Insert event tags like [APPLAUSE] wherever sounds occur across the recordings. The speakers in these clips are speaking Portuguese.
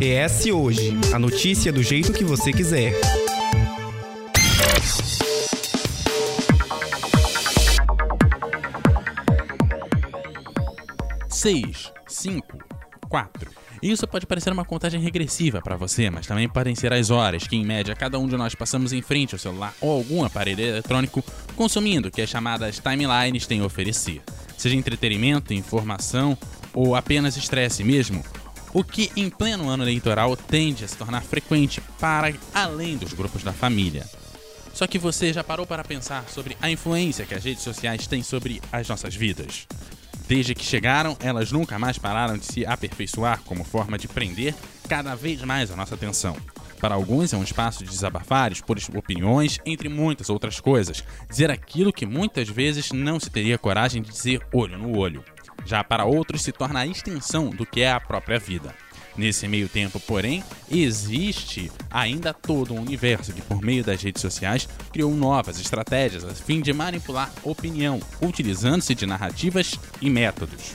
ES Hoje a notícia do jeito que você quiser. Seis, cinco, quatro. Isso pode parecer uma contagem regressiva para você, mas também podem ser as horas que, em média, cada um de nós passamos em frente ao celular ou algum aparelho eletrônico consumindo o que as chamadas timelines têm a oferecer. Seja entretenimento, informação ou apenas estresse mesmo, o que em pleno ano eleitoral tende a se tornar frequente para além dos grupos da família. Só que você já parou para pensar sobre a influência que as redes sociais têm sobre as nossas vidas? Desde que chegaram, elas nunca mais pararam de se aperfeiçoar como forma de prender cada vez mais a nossa atenção. Para alguns é um espaço de desabafar, expor opiniões, entre muitas outras coisas, dizer aquilo que muitas vezes não se teria coragem de dizer olho no olho. Já para outros se torna a extensão do que é a própria vida. Nesse meio tempo, porém, existe ainda todo um universo que, por meio das redes sociais, criou novas estratégias a fim de manipular opinião, utilizando-se de narrativas e métodos.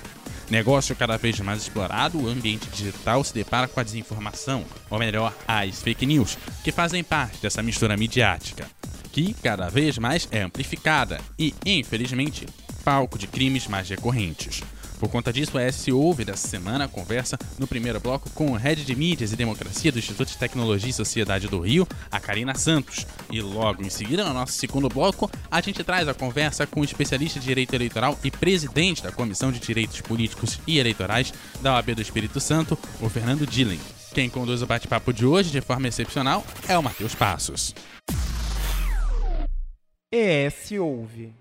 Negócio cada vez mais explorado, o ambiente digital se depara com a desinformação, ou melhor, as fake news, que fazem parte dessa mistura midiática, que cada vez mais é amplificada e, infelizmente, palco de crimes mais recorrentes. Por conta disso, a S ouve dessa semana a conversa no primeiro bloco com o Head de Mídias e Democracia do Instituto de Tecnologia e Sociedade do Rio, a Karina Santos. E logo em seguida, no nosso segundo bloco, a gente traz a conversa com o especialista de Direito Eleitoral e presidente da Comissão de Direitos Políticos e Eleitorais da OAB do Espírito Santo, o Fernando Dillen. Quem conduz o bate-papo de hoje de forma excepcional é o Matheus Passos. ES Ouve.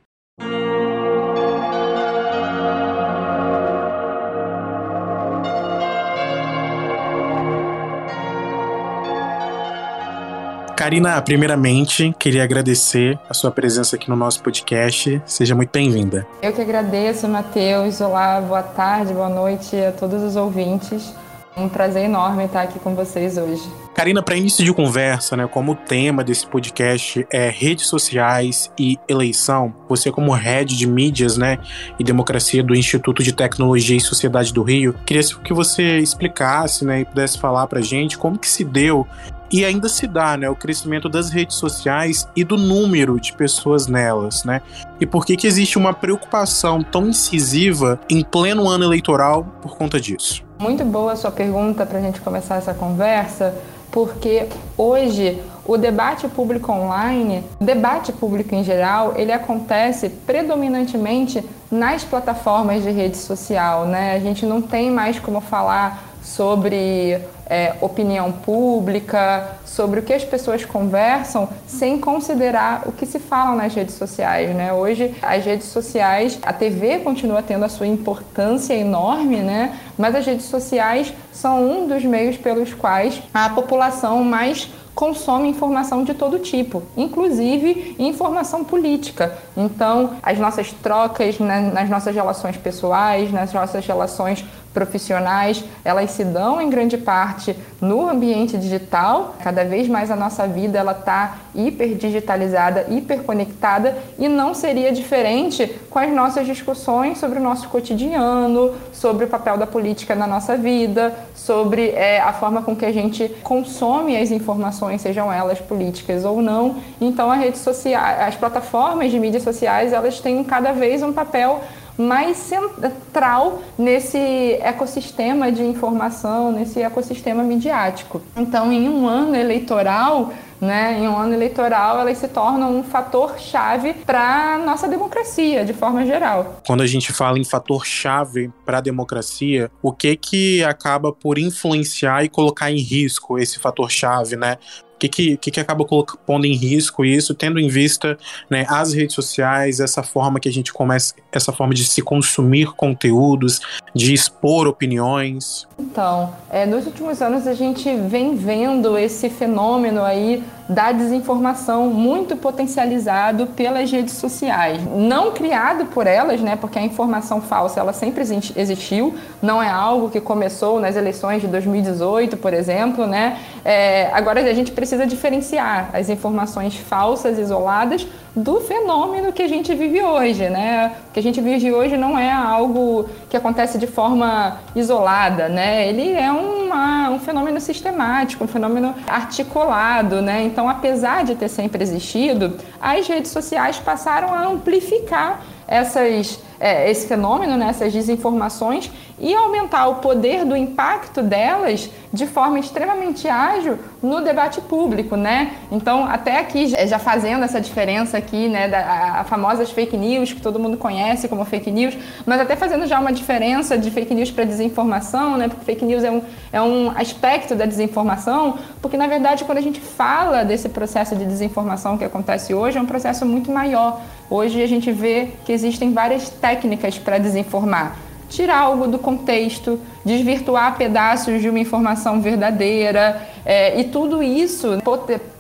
Karina, primeiramente, queria agradecer a sua presença aqui no nosso podcast. Seja muito bem-vinda. Eu que agradeço, Matheus. Olá, boa tarde, boa noite a todos os ouvintes. Um prazer enorme estar aqui com vocês hoje. Karina, para início de conversa, né, como o tema desse podcast é redes sociais e eleição, você como head de mídias, né, e democracia do Instituto de Tecnologia e Sociedade do Rio, queria que você explicasse, né, e pudesse falar para gente como que se deu e ainda se dá, né, o crescimento das redes sociais e do número de pessoas nelas, né? E por que que existe uma preocupação tão incisiva em pleno ano eleitoral por conta disso? Muito boa a sua pergunta para a gente começar essa conversa, porque hoje o debate público online, o debate público em geral, ele acontece predominantemente nas plataformas de rede social, né? A gente não tem mais como falar sobre é, opinião pública, sobre o que as pessoas conversam, sem considerar o que se fala nas redes sociais. Né? Hoje, as redes sociais, a TV continua tendo a sua importância enorme, né? mas as redes sociais são um dos meios pelos quais a população mais consome informação de todo tipo, inclusive informação política. Então, as nossas trocas né, nas nossas relações pessoais, nas nossas relações profissionais, elas se dão em grande parte no ambiente digital. Cada vez mais a nossa vida ela está hiper digitalizada, hiper conectada e não seria diferente com as nossas discussões sobre o nosso cotidiano, sobre o papel da política na nossa vida, sobre é, a forma com que a gente consome as informações, sejam elas políticas ou não. Então, a rede social, as plataformas de mídias sociais, elas têm cada vez um papel mais central nesse ecossistema de informação, nesse ecossistema midiático. Então, em um ano eleitoral, né, em um ano eleitoral, elas se tornam um fator chave para a nossa democracia, de forma geral. Quando a gente fala em fator chave para a democracia, o que que acaba por influenciar e colocar em risco esse fator chave, né? Que, que, que, acaba pondo em risco isso, tendo em vista né, as redes sociais, essa forma que a gente começa, essa forma de se consumir conteúdos, de expor opiniões? Então, é, nos últimos anos a gente vem vendo esse fenômeno aí da desinformação muito potencializado pelas redes sociais. Não criado por elas, né, porque a informação falsa ela sempre existiu, não é algo que começou nas eleições de 2018, por exemplo, né? É, agora a gente precisa diferenciar as informações falsas, isoladas, do fenômeno que a gente vive hoje, né? O que a gente vive hoje não é algo que acontece de forma isolada, né? Ele é uma, um fenômeno sistemático, um fenômeno articulado, né? Então, apesar de ter sempre existido, as redes sociais passaram a amplificar essas, é, esse fenômeno, né, essas desinformações, e aumentar o poder do impacto delas de forma extremamente ágil no debate público, né? Então, até aqui, já fazendo essa diferença aqui, né, da a famosas fake news, que todo mundo conhece como fake news, mas até fazendo já uma diferença de fake news para desinformação, né? Porque fake news é um, é um aspecto da desinformação, porque, na verdade, quando a gente fala desse processo de desinformação que acontece hoje, é um processo muito maior. Hoje a gente vê que existem várias técnicas para desinformar. Tirar algo do contexto, desvirtuar pedaços de uma informação verdadeira, é, e tudo isso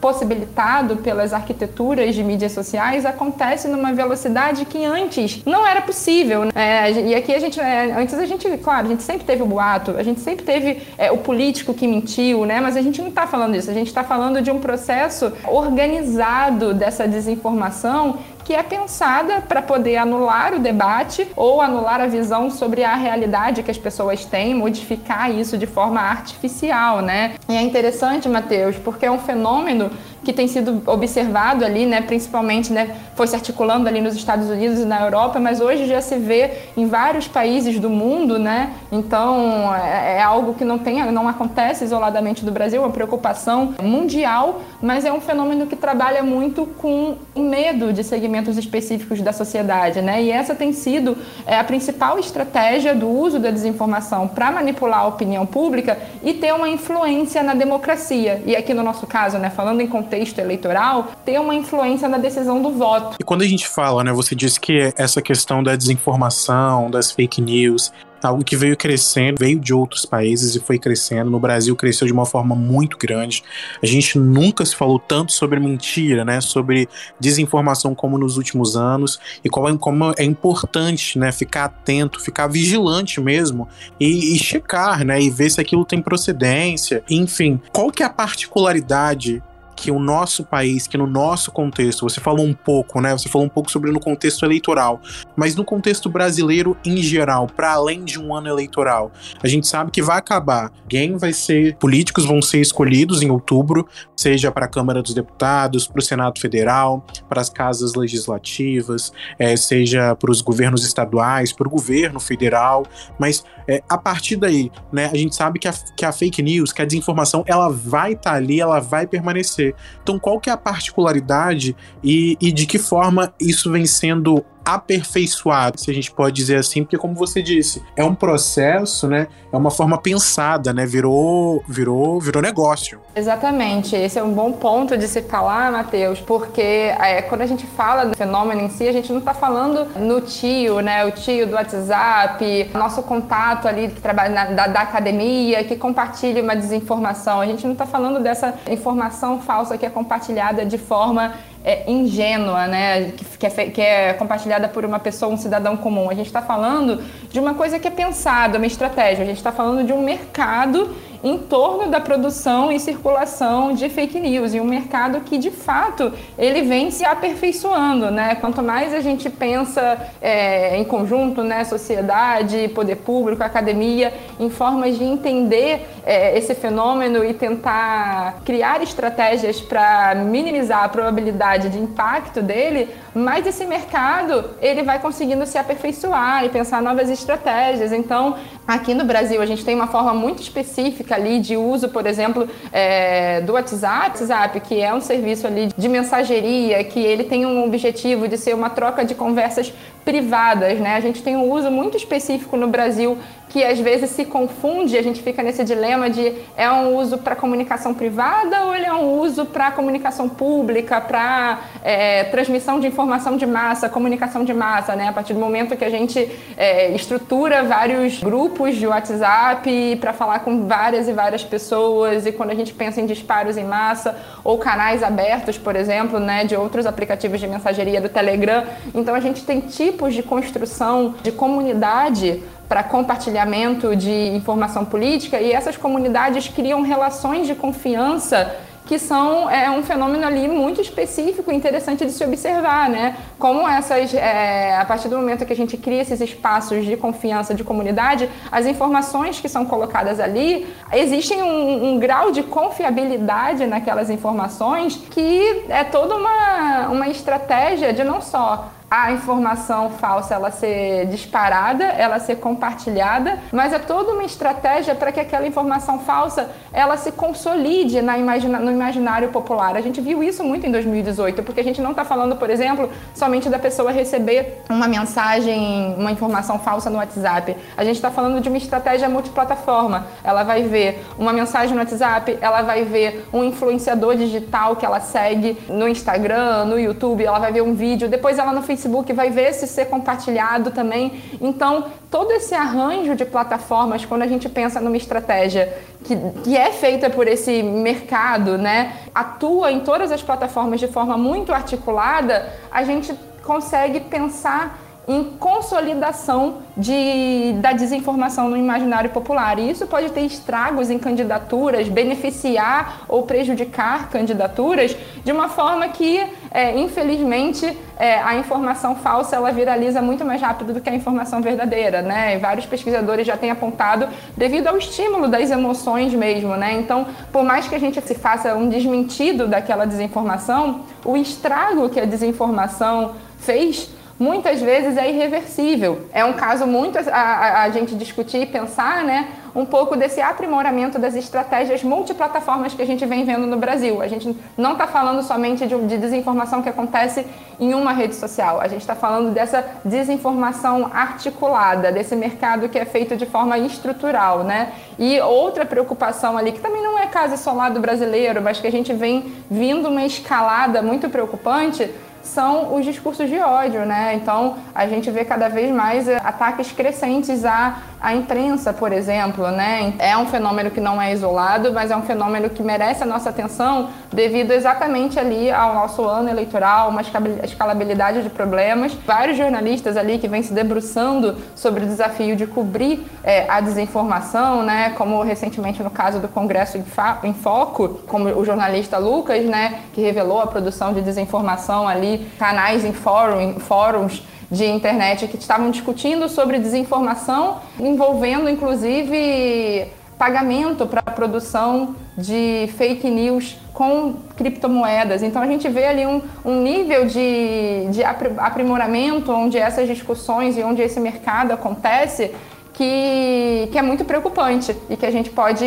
possibilitado pelas arquiteturas de mídias sociais acontece numa velocidade que antes não era possível. Né? É, e aqui a gente, é, antes a gente, claro, a gente sempre teve o boato, a gente sempre teve é, o político que mentiu, né? Mas a gente não está falando disso, a gente está falando de um processo organizado dessa desinformação que é pensada para poder anular o debate ou anular a visão sobre a realidade que as pessoas têm, modificar isso de forma artificial, né? E é interessante, Matheus, porque é um fenômeno que tem sido observado ali, né, principalmente, né, foi se articulando ali nos Estados Unidos e na Europa, mas hoje já se vê em vários países do mundo, né? Então é, é algo que não tem, não acontece isoladamente do Brasil, é uma preocupação mundial, mas é um fenômeno que trabalha muito com o medo de segmentos específicos da sociedade, né? E essa tem sido é, a principal estratégia do uso da desinformação para manipular a opinião pública e ter uma influência na democracia. E aqui no nosso caso, né, falando em contexto eleitoral, ter uma influência na decisão do voto. E quando a gente fala, né, você disse que essa questão da desinformação, das fake news, algo que veio crescendo, veio de outros países e foi crescendo. No Brasil cresceu de uma forma muito grande. A gente nunca se falou tanto sobre mentira, né, sobre desinformação como nos últimos anos e como, como é importante, né, ficar atento, ficar vigilante mesmo e, e checar, né, e ver se aquilo tem procedência. Enfim, qual que é a particularidade que o nosso país, que no nosso contexto, você falou um pouco, né? Você falou um pouco sobre no contexto eleitoral, mas no contexto brasileiro em geral, para além de um ano eleitoral, a gente sabe que vai acabar. Quem vai ser, políticos vão ser escolhidos em outubro, seja para a Câmara dos Deputados, para o Senado Federal, para as casas legislativas, é, seja para os governos estaduais, para o governo federal, mas é, a partir daí, né, a gente sabe que a, que a fake news, que a desinformação, ela vai estar tá ali, ela vai permanecer. Então, qual que é a particularidade e, e de que forma isso vem sendo aperfeiçoado, se a gente pode dizer assim, porque como você disse, é um processo, né? É uma forma pensada, né? Virou, virou, virou negócio. Exatamente. Esse é um bom ponto de se falar, Matheus, porque é, quando a gente fala do fenômeno em si, a gente não está falando no tio, né? O tio do WhatsApp, nosso contato ali que trabalha na, da, da academia, que compartilha uma desinformação. A gente não está falando dessa informação falsa que é compartilhada de forma é, ingênua, né? Que, que, é, que é compartilhada por uma pessoa, um cidadão comum. A gente está falando de uma coisa que é pensada, uma estratégia. A gente está falando de um mercado em torno da produção e circulação de fake news e um mercado que de fato ele vem se aperfeiçoando, né? Quanto mais a gente pensa é, em conjunto, né, sociedade, poder público, academia, em formas de entender é, esse fenômeno e tentar criar estratégias para minimizar a probabilidade de impacto dele, mais esse mercado ele vai conseguindo se aperfeiçoar e pensar novas estratégias. Então, aqui no Brasil a gente tem uma forma muito específica ali de uso, por exemplo, é, do WhatsApp, WhatsApp, que é um serviço ali de mensageria, que ele tem um objetivo de ser uma troca de conversas privadas, né? A gente tem um uso muito específico no Brasil que às vezes se confunde, a gente fica nesse dilema de é um uso para comunicação privada ou ele é um uso para comunicação pública, para é, transmissão de informação de massa, comunicação de massa, né? A partir do momento que a gente é, estrutura vários grupos de WhatsApp para falar com várias e várias pessoas e quando a gente pensa em disparos em massa ou canais abertos, por exemplo, né, de outros aplicativos de mensageria do Telegram, então a gente tem tipos de construção de comunidade para compartilhamento de informação política e essas comunidades criam relações de confiança que são é, um fenômeno ali muito específico e interessante de se observar, né? Como essas, é, a partir do momento que a gente cria esses espaços de confiança de comunidade, as informações que são colocadas ali, existem um, um grau de confiabilidade naquelas informações que é toda uma, uma estratégia de não só a informação falsa ela ser disparada, ela ser compartilhada, mas é toda uma estratégia para que aquela informação falsa ela se consolide na imagina, no imaginário popular. A gente viu isso muito em 2018, porque a gente não está falando, por exemplo, somente da pessoa receber uma mensagem, uma informação falsa no WhatsApp. A gente está falando de uma estratégia multiplataforma. Ela vai ver uma mensagem no WhatsApp, ela vai ver um influenciador digital que ela segue no Instagram, no YouTube, ela vai ver um vídeo, depois ela no Facebook Facebook, vai ver se ser compartilhado também. Então, todo esse arranjo de plataformas, quando a gente pensa numa estratégia que, que é feita por esse mercado, né, atua em todas as plataformas de forma muito articulada, a gente consegue pensar em consolidação de, da desinformação no imaginário popular. E isso pode ter estragos em candidaturas, beneficiar ou prejudicar candidaturas de uma forma que, é, infelizmente, é, a informação falsa ela viraliza muito mais rápido do que a informação verdadeira, né? Vários pesquisadores já têm apontado devido ao estímulo das emoções mesmo, né? Então, por mais que a gente se faça um desmentido daquela desinformação, o estrago que a desinformação fez muitas vezes é irreversível. É um caso muito a, a, a, gente discutir e pensar, né, um pouco desse aprimoramento das estratégias multiplataformas que a gente vem vendo no Brasil. A gente não está falando somente de, de, desinformação que acontece em uma rede social. A gente está falando dessa desinformação articulada, desse mercado que é feito de forma estrutural, né? E outra preocupação ali, que também não é caso isolado brasileiro, mas que a gente vem vindo uma escalada muito preocupante, são os discursos de ódio, né? Então a gente vê cada vez mais eh, ataques crescentes à, à imprensa, por exemplo, né? É um fenômeno que não é isolado, mas é um fenômeno que merece a nossa atenção devido exatamente ali ao nosso ano eleitoral, uma escalabilidade de problemas. Vários jornalistas ali que vêm se debruçando sobre o desafio de cobrir é, a desinformação, né? Como recentemente no caso do Congresso em, em Foco, como o jornalista Lucas, né? Que revelou a produção de desinformação ali canais em, fórum, fóruns de internet que estavam discutindo sobre desinformação, envolvendo inclusive pagamento para a produção de fake news com criptomoedas. Então a gente vê ali um, um nível de, de aprimoramento onde essas discussões e onde esse mercado acontece que, que é muito preocupante e que a gente pode,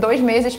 dois meses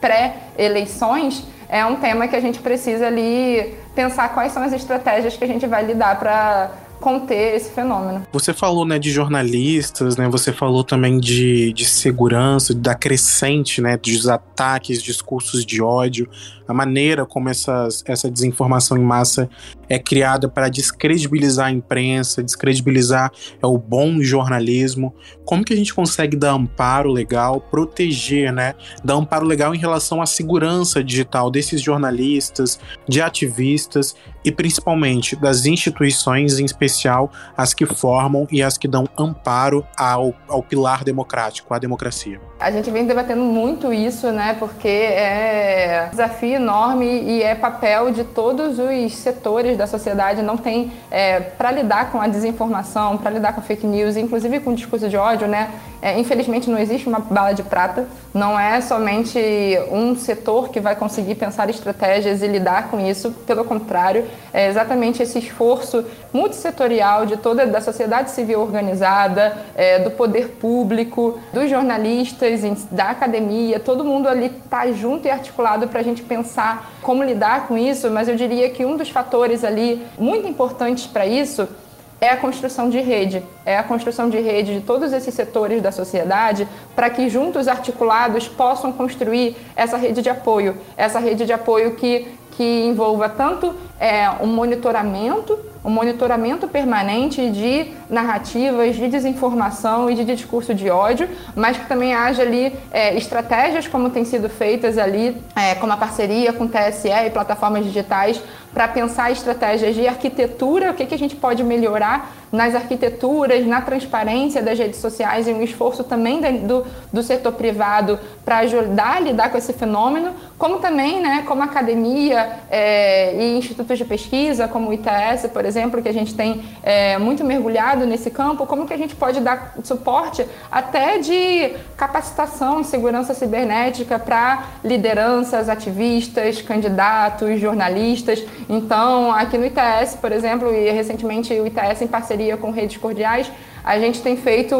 pré-eleições, é um tema que a gente precisa ali pensar quais são as estratégias que a gente vai lidar para conter esse fenômeno. Você falou, né, de jornalistas, né, você falou também de, de segurança, da crescente, né, dos ataques, discursos de ódio, a maneira como essas, essa desinformação em massa é criada para descredibilizar a imprensa, descredibilizar é, o bom jornalismo. Como que a gente consegue dar amparo legal, proteger, né, dar amparo legal em relação à segurança digital desses jornalistas, de ativistas e principalmente das instituições, em especial as que formam e as que dão amparo ao, ao pilar democrático, à democracia. A gente vem debatendo muito isso, né? Porque é um desafio enorme e é papel de todos os setores da sociedade. Não tem é, para lidar com a desinformação, para lidar com fake news, inclusive com discurso de ódio, né? É, infelizmente não existe uma bala de prata. Não é somente um setor que vai conseguir pensar estratégias e lidar com isso. Pelo contrário, é exatamente esse esforço multissetorial de toda da sociedade civil organizada, é, do poder público, dos jornalistas, da academia, todo mundo ali está junto e articulado para a gente pensar como lidar com isso. Mas eu diria que um dos fatores ali muito importantes para isso é a construção de rede, é a construção de rede de todos esses setores da sociedade para que juntos articulados possam construir essa rede de apoio, essa rede de apoio que, que envolva tanto é, um monitoramento, um monitoramento permanente de narrativas, de desinformação e de discurso de ódio, mas que também haja ali é, estratégias como têm sido feitas ali, é, como a parceria com TSE e plataformas digitais para pensar estratégias de arquitetura, o que, que a gente pode melhorar nas arquiteturas, na transparência das redes sociais e um esforço também do, do setor privado para ajudar a lidar com esse fenômeno, como também, né, como academia é, e institutos de pesquisa, como o ITS, por exemplo, que a gente tem é, muito mergulhado nesse campo, como que a gente pode dar suporte até de capacitação em segurança cibernética para lideranças, ativistas, candidatos, jornalistas. Então, aqui no ITS, por exemplo, e recentemente o ITS em parceria com redes cordiais, a gente tem feito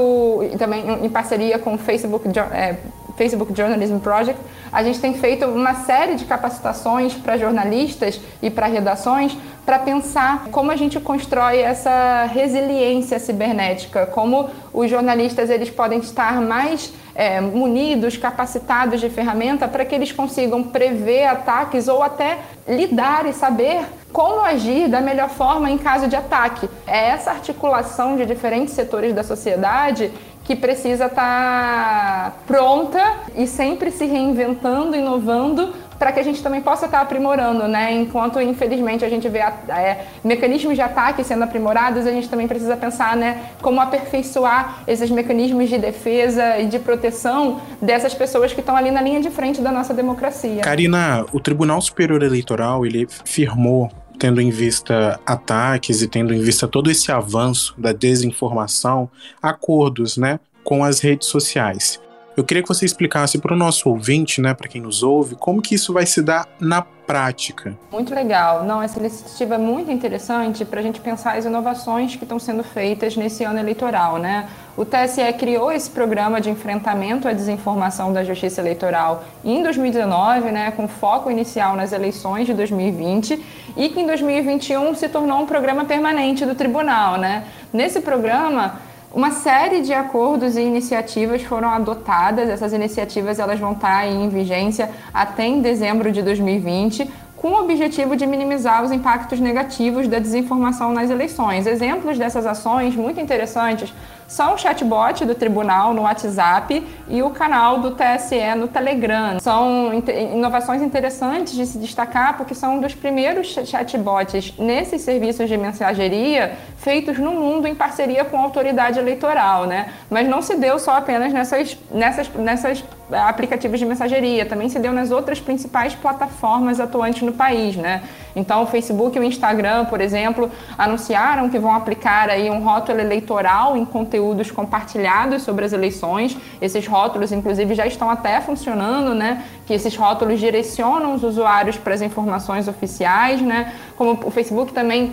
também em parceria com o Facebook é, Facebook Journalism Project, a gente tem feito uma série de capacitações para jornalistas e para redações para pensar como a gente constrói essa resiliência cibernética, como os jornalistas eles podem estar mais é, munidos, capacitados de ferramenta para que eles consigam prever ataques ou até lidar e saber como agir da melhor forma em caso de ataque. É essa articulação de diferentes setores da sociedade que precisa estar tá pronta e sempre se reinventando, inovando para que a gente também possa estar tá aprimorando, né? Enquanto, infelizmente, a gente vê é, mecanismos de ataque sendo aprimorados, a gente também precisa pensar, né, como aperfeiçoar esses mecanismos de defesa e de proteção dessas pessoas que estão ali na linha de frente da nossa democracia. Karina, o Tribunal Superior Eleitoral, ele firmou tendo em vista ataques e tendo em vista todo esse avanço da desinformação, acordos, né, com as redes sociais. Eu queria que você explicasse para o nosso ouvinte, né, para quem nos ouve, como que isso vai se dar na prática. Muito legal. Não, essa iniciativa é muito interessante para a gente pensar as inovações que estão sendo feitas nesse ano eleitoral, né? O TSE criou esse programa de enfrentamento à desinformação da Justiça Eleitoral em 2019, né, com foco inicial nas eleições de 2020, e que em 2021 se tornou um programa permanente do tribunal, né? Nesse programa uma série de acordos e iniciativas foram adotadas. Essas iniciativas elas vão estar em vigência até em dezembro de 2020, com o objetivo de minimizar os impactos negativos da desinformação nas eleições. Exemplos dessas ações muito interessantes são o chatbot do tribunal no WhatsApp e o canal do TSE no Telegram. São inovações interessantes de se destacar porque são um dos primeiros chatbots nesses serviços de mensageria feitos no mundo em parceria com a autoridade eleitoral, né? Mas não se deu só apenas nessas, nessas, nessas é, aplicativos de mensageria, também se deu nas outras principais plataformas atuantes no país, né? Então, o Facebook e o Instagram, por exemplo, anunciaram que vão aplicar aí um rótulo eleitoral em conteúdos compartilhados sobre as eleições. Esses rótulos, inclusive, já estão até funcionando, né? Que esses rótulos direcionam os usuários para as informações oficiais, né? Como o Facebook também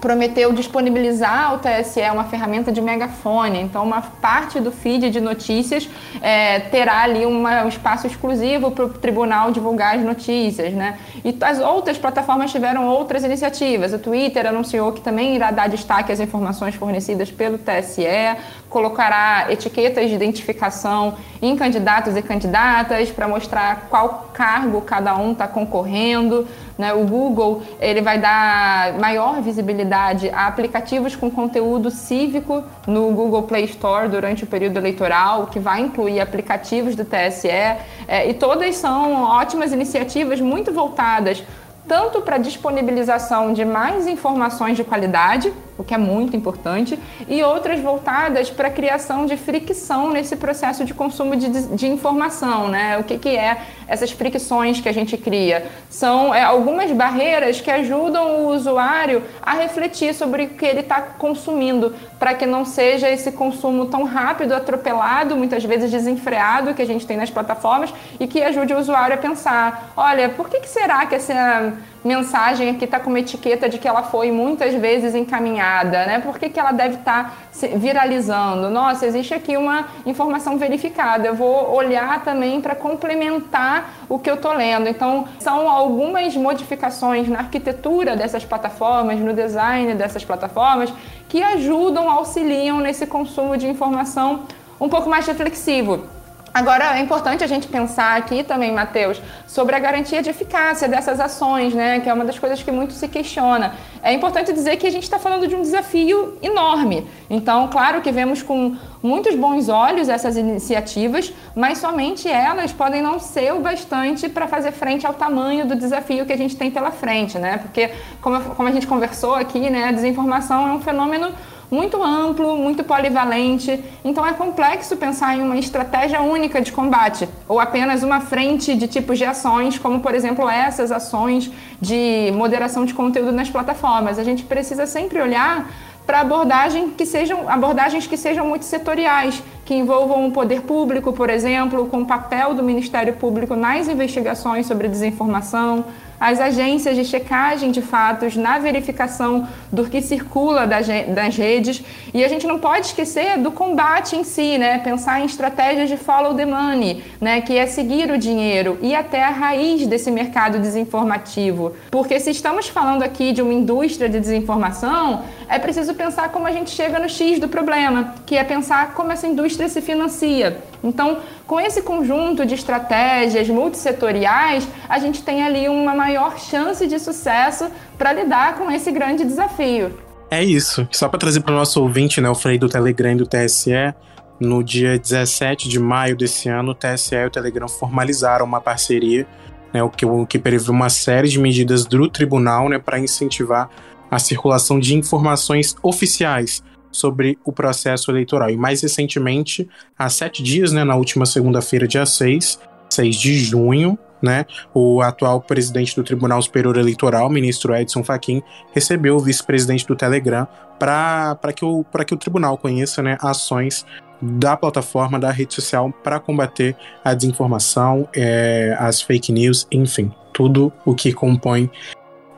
prometeu disponibilizar ao TSE uma ferramenta de megafone. Então, uma parte do feed de notícias é, terá ali uma, um espaço exclusivo para o tribunal divulgar as notícias. Né? E as outras plataformas tiveram outras iniciativas. O Twitter anunciou que também irá dar destaque às informações fornecidas pelo TSE, colocará etiquetas de identificação em candidatos e candidatas para mostrar qual cargo cada um está concorrendo. Né? O Google ele vai dar maior visibilidade a aplicativos com conteúdo cívico no Google Play Store durante o período eleitoral, que vai incluir aplicativos do TSE. É, e todas são ótimas iniciativas muito voltadas tanto para disponibilização de mais informações de qualidade, o que é muito importante, e outras voltadas para a criação de fricção nesse processo de consumo de, de informação. Né? O que, que é essas fricções que a gente cria? São é, algumas barreiras que ajudam o usuário a refletir sobre o que ele está consumindo, para que não seja esse consumo tão rápido, atropelado, muitas vezes desenfreado que a gente tem nas plataformas, e que ajude o usuário a pensar: olha, por que, que será que essa mensagem aqui está com uma etiqueta de que ela foi muitas vezes encaminhada, né? Por que, que ela deve estar tá viralizando? Nossa, existe aqui uma informação verificada. Eu vou olhar também para complementar o que eu estou lendo. Então, são algumas modificações na arquitetura dessas plataformas, no design dessas plataformas, que ajudam, auxiliam nesse consumo de informação um pouco mais reflexivo Agora, é importante a gente pensar aqui também, Matheus, sobre a garantia de eficácia dessas ações, né? Que é uma das coisas que muito se questiona. É importante dizer que a gente está falando de um desafio enorme. Então, claro que vemos com muitos bons olhos essas iniciativas, mas somente elas podem não ser o bastante para fazer frente ao tamanho do desafio que a gente tem pela frente, né? Porque, como, como a gente conversou aqui, né? A desinformação é um fenômeno muito amplo, muito polivalente. Então é complexo pensar em uma estratégia única de combate ou apenas uma frente de tipos de ações, como por exemplo essas ações de moderação de conteúdo nas plataformas. A gente precisa sempre olhar para abordagem que sejam abordagens que sejam muito setoriais, que envolvam o poder público, por exemplo, com o papel do Ministério Público nas investigações sobre desinformação, as agências de checagem de fatos na verificação do que circula das redes. E a gente não pode esquecer do combate em si, né? Pensar em estratégias de follow the money, né? Que é seguir o dinheiro e até a raiz desse mercado desinformativo. Porque se estamos falando aqui de uma indústria de desinformação, é preciso pensar como a gente chega no X do problema, que é pensar como essa indústria se financia. Então, com esse conjunto de estratégias multissetoriais, a gente tem ali uma maior chance de sucesso para lidar com esse grande desafio. É isso. Só para trazer para o nosso ouvinte, né, o Frei do Telegram e do TSE, no dia 17 de maio desse ano, o TSE e o Telegram formalizaram uma parceria, né, o que, o que prevê uma série de medidas do tribunal né, para incentivar a circulação de informações oficiais sobre o processo eleitoral. E mais recentemente, há sete dias, né, na última segunda-feira, dia 6, 6 de junho, né, o atual presidente do Tribunal Superior Eleitoral, ministro Edson Fachin, recebeu o vice-presidente do Telegram para que, o, que o tribunal conheça né, ações da plataforma, da rede social para combater a desinformação, é, as fake news, enfim, tudo o que compõe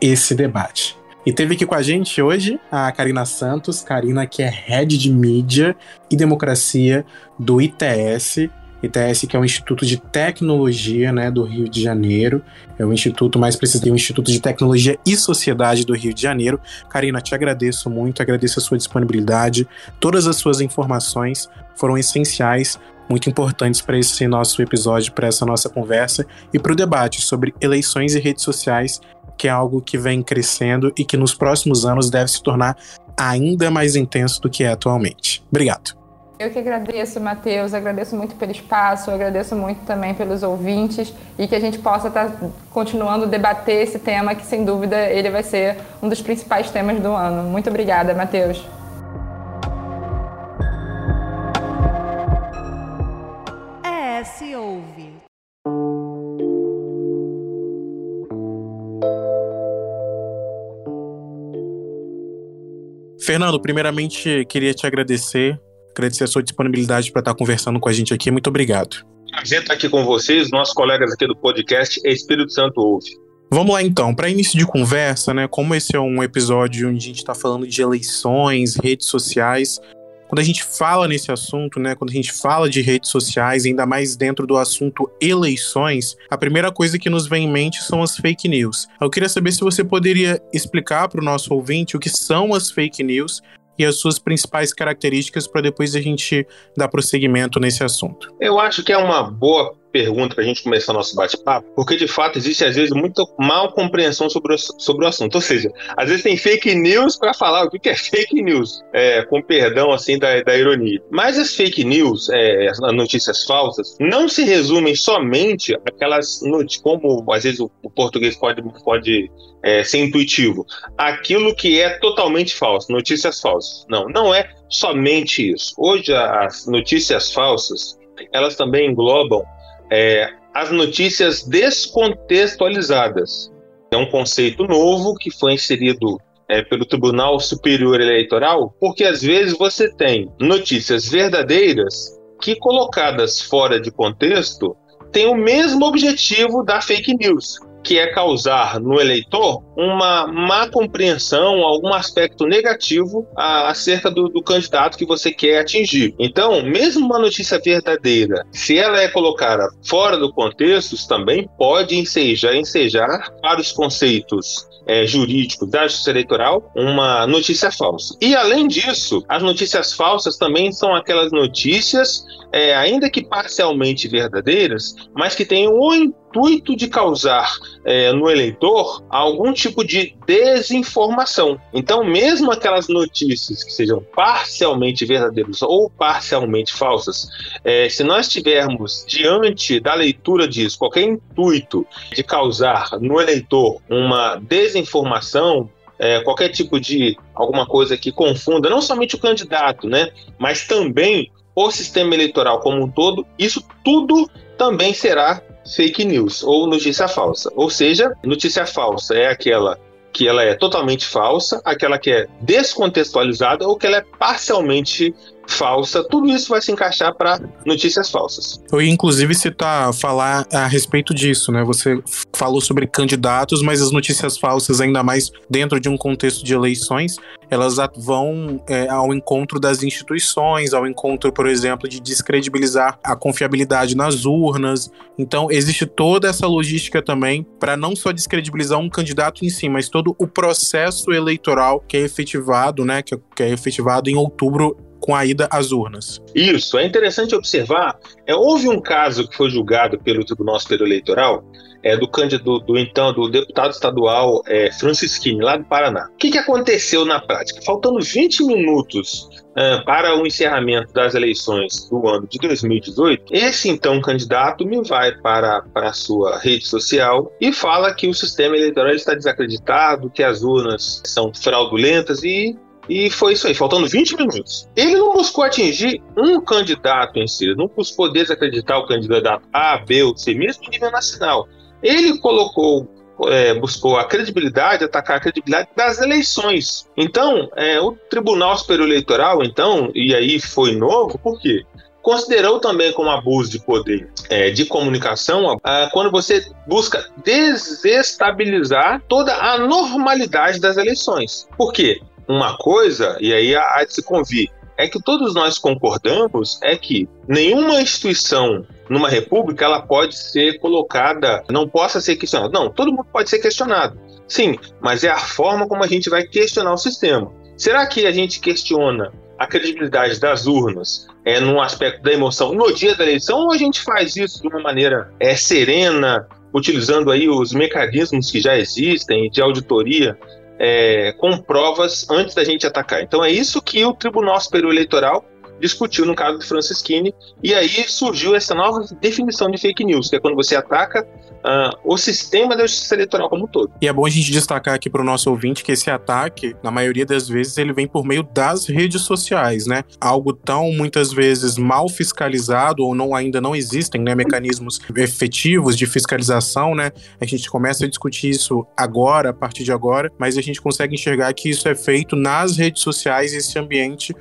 esse debate. E teve aqui com a gente hoje a Karina Santos, Karina que é head de mídia e democracia do ITS, ITS que é o Instituto de Tecnologia, né, do Rio de Janeiro. É o instituto mais preciso, o Instituto de Tecnologia e Sociedade do Rio de Janeiro. Karina, te agradeço muito, agradeço a sua disponibilidade. Todas as suas informações foram essenciais, muito importantes para esse nosso episódio, para essa nossa conversa e para o debate sobre eleições e redes sociais que é algo que vem crescendo e que nos próximos anos deve se tornar ainda mais intenso do que é atualmente. Obrigado. Eu que agradeço, Matheus, agradeço muito pelo espaço, agradeço muito também pelos ouvintes e que a gente possa estar tá continuando a debater esse tema que, sem dúvida, ele vai ser um dos principais temas do ano. Muito obrigada, Matheus. É, se ouve. Fernando, primeiramente queria te agradecer, agradecer a sua disponibilidade para estar conversando com a gente aqui. Muito obrigado. Prazer estar aqui com vocês, nossos colegas aqui do podcast Espírito Santo Ouve. Vamos lá então, para início de conversa, né? Como esse é um episódio onde a gente está falando de eleições, redes sociais, quando a gente fala nesse assunto, né, quando a gente fala de redes sociais, ainda mais dentro do assunto eleições, a primeira coisa que nos vem em mente são as fake news. Eu queria saber se você poderia explicar para o nosso ouvinte o que são as fake news e as suas principais características para depois a gente dar prosseguimento nesse assunto. Eu acho que é uma boa pergunta para a gente começar nosso bate-papo, porque de fato existe às vezes muita mal compreensão sobre o, sobre o assunto. Ou seja, às vezes tem fake news para falar o que é fake news, é, com perdão assim da, da ironia. Mas as fake news, é, as notícias falsas, não se resumem somente aquelas notícias, como às vezes o, o português pode, pode é, ser intuitivo, aquilo que é totalmente falso, notícias falsas. Não, não é somente isso. Hoje as notícias falsas elas também englobam é, as notícias descontextualizadas. É um conceito novo que foi inserido é, pelo Tribunal Superior Eleitoral, porque às vezes você tem notícias verdadeiras que, colocadas fora de contexto, têm o mesmo objetivo da fake news, que é causar no eleitor uma má compreensão, algum aspecto negativo acerca do, do, candidato que você quer atingir. Então, mesmo uma notícia verdadeira, se ela é colocada fora do contexto, também pode ensejar, ensejar para os conceitos é, jurídicos da justiça eleitoral uma notícia falsa. E além disso, as notícias falsas também são aquelas notícias, é, ainda que parcialmente verdadeiras, mas que têm o intuito de causar é, no eleitor algum tipo de desinformação. Então, mesmo aquelas notícias que sejam parcialmente verdadeiras ou parcialmente falsas, é, se nós tivermos diante da leitura disso qualquer intuito de causar no eleitor uma desinformação, é, qualquer tipo de alguma coisa que confunda não somente o candidato, né, mas também o sistema eleitoral como um todo, isso tudo também será fake news ou notícia falsa. Ou seja, notícia falsa é aquela que ela é totalmente falsa, aquela que é descontextualizada ou que ela é parcialmente falsa, tudo isso vai se encaixar para notícias falsas. Eu ia inclusive citar, falar a respeito disso, né? Você falou sobre candidatos, mas as notícias falsas, ainda mais dentro de um contexto de eleições, elas vão é, ao encontro das instituições, ao encontro, por exemplo, de descredibilizar a confiabilidade nas urnas. Então, existe toda essa logística também para não só descredibilizar um candidato em si, mas todo o processo eleitoral que é efetivado, né? Que, que é efetivado em outubro com a ida às urnas. Isso, é interessante observar. É, houve um caso que foi julgado pelo Tribunal Superior Eleitoral é, do, do, do então do deputado estadual é, Francisquini, lá do Paraná. O que, que aconteceu na prática? Faltando 20 minutos é, para o encerramento das eleições do ano de 2018, esse então candidato me vai para, para a sua rede social e fala que o sistema eleitoral está desacreditado, que as urnas são fraudulentas e e foi isso aí, faltando 20 minutos. Ele não buscou atingir um candidato em si, não buscou desacreditar o candidato A, B ou C, mesmo em nível nacional. Ele colocou é, buscou a credibilidade, atacar a credibilidade das eleições. Então, é, o Tribunal Superior Eleitoral, então, e aí foi novo, por quê? Considerou também como abuso de poder é, de comunicação a, quando você busca desestabilizar toda a normalidade das eleições. Por quê? Uma coisa, e aí há de se convir, é que todos nós concordamos é que nenhuma instituição numa república ela pode ser colocada, não possa ser questionada. Não, todo mundo pode ser questionado. Sim, mas é a forma como a gente vai questionar o sistema. Será que a gente questiona a credibilidade das urnas é num aspecto da emoção no dia da eleição ou a gente faz isso de uma maneira é, serena, utilizando aí os mecanismos que já existem de auditoria é, com provas antes da gente atacar. Então é isso que o Tribunal Superior Eleitoral discutiu no caso do Francisquini, e aí surgiu essa nova definição de fake news, que é quando você ataca uh, o sistema da justiça eleitoral como um todo. E é bom a gente destacar aqui para o nosso ouvinte que esse ataque, na maioria das vezes, ele vem por meio das redes sociais, né? Algo tão muitas vezes mal fiscalizado ou não ainda não existem, né, mecanismos efetivos de fiscalização, né? A gente começa a discutir isso agora, a partir de agora, mas a gente consegue enxergar que isso é feito nas redes sociais, esse ambiente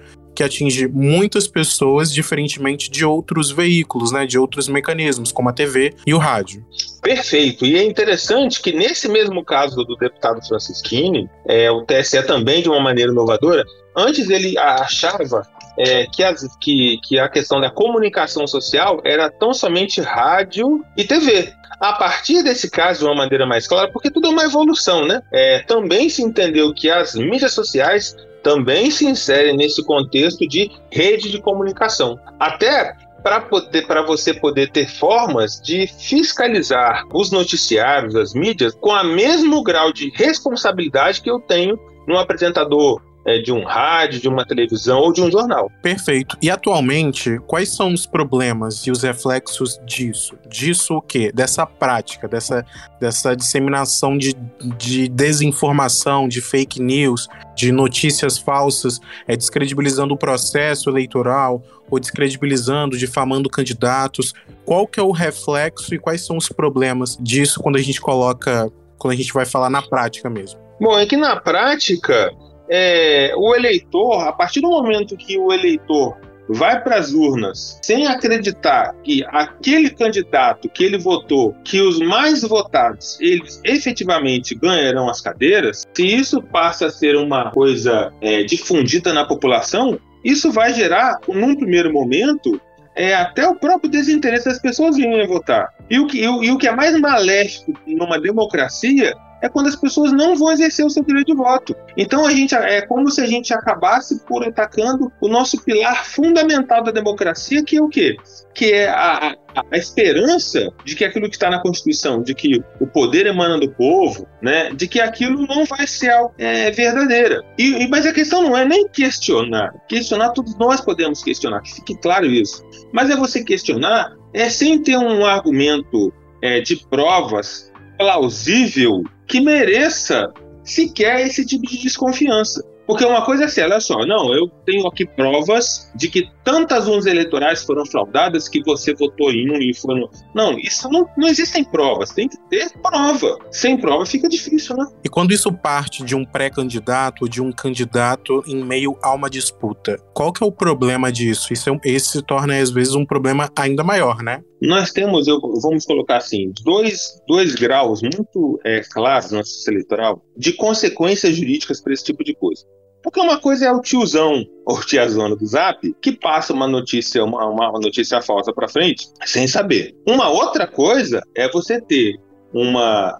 que atinge muitas pessoas, diferentemente de outros veículos, né, de outros mecanismos, como a TV e o rádio. Perfeito. E é interessante que nesse mesmo caso do deputado Francisquini, é, o TSE também, de uma maneira inovadora, antes ele achava é, que, as, que, que a questão da comunicação social era tão somente rádio e TV. A partir desse caso, de uma maneira mais clara, porque tudo é uma evolução, né? É, também se entendeu que as mídias sociais também se insere nesse contexto de rede de comunicação. Até para você poder ter formas de fiscalizar os noticiários, as mídias, com o mesmo grau de responsabilidade que eu tenho no apresentador é, de um rádio, de uma televisão ou de um jornal. Perfeito. E atualmente, quais são os problemas e os reflexos disso? Disso o quê? Dessa prática, dessa, dessa disseminação de, de desinformação, de fake news, de notícias falsas, é, descredibilizando o processo eleitoral ou descredibilizando, difamando candidatos. Qual que é o reflexo e quais são os problemas disso quando a gente coloca, quando a gente vai falar na prática mesmo? Bom, é que na prática é, o eleitor, a partir do momento que o eleitor vai para as urnas sem acreditar que aquele candidato que ele votou, que os mais votados, eles efetivamente ganharão as cadeiras, se isso passa a ser uma coisa é, difundida na população, isso vai gerar, num primeiro momento, é, até o próprio desinteresse das pessoas em votar. E o, que, e, e o que é mais maléfico numa democracia é quando as pessoas não vão exercer o seu direito de voto. Então a gente é como se a gente acabasse por atacando o nosso pilar fundamental da democracia, que é o quê? Que é a, a, a esperança de que aquilo que está na Constituição, de que o poder emana do povo, né, de que aquilo não vai ser é, verdadeira. E, mas a questão não é nem questionar. Questionar, todos nós podemos questionar, que fique claro isso. Mas é você questionar é sem ter um argumento é, de provas plausível que mereça sequer esse tipo de desconfiança. Porque uma coisa é assim, olha só, não, eu tenho aqui provas de que tantas urnas eleitorais foram fraudadas que você votou em um e no... Não, isso não, não existem provas, tem que ter prova. Sem prova fica difícil, né? E quando isso parte de um pré-candidato, de um candidato em meio a uma disputa, qual que é o problema disso? Isso é, esse se torna, às vezes, um problema ainda maior, né? Nós temos, eu, vamos colocar assim, dois, dois graus muito é, claros na justiça eleitoral de consequências jurídicas para esse tipo de coisa. Porque uma coisa é o tiozão [LAUGHS] ou tiazona do Zap que passa uma notícia, uma, uma notícia falsa para frente sem saber. Uma outra coisa é você ter uma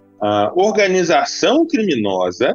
organização criminosa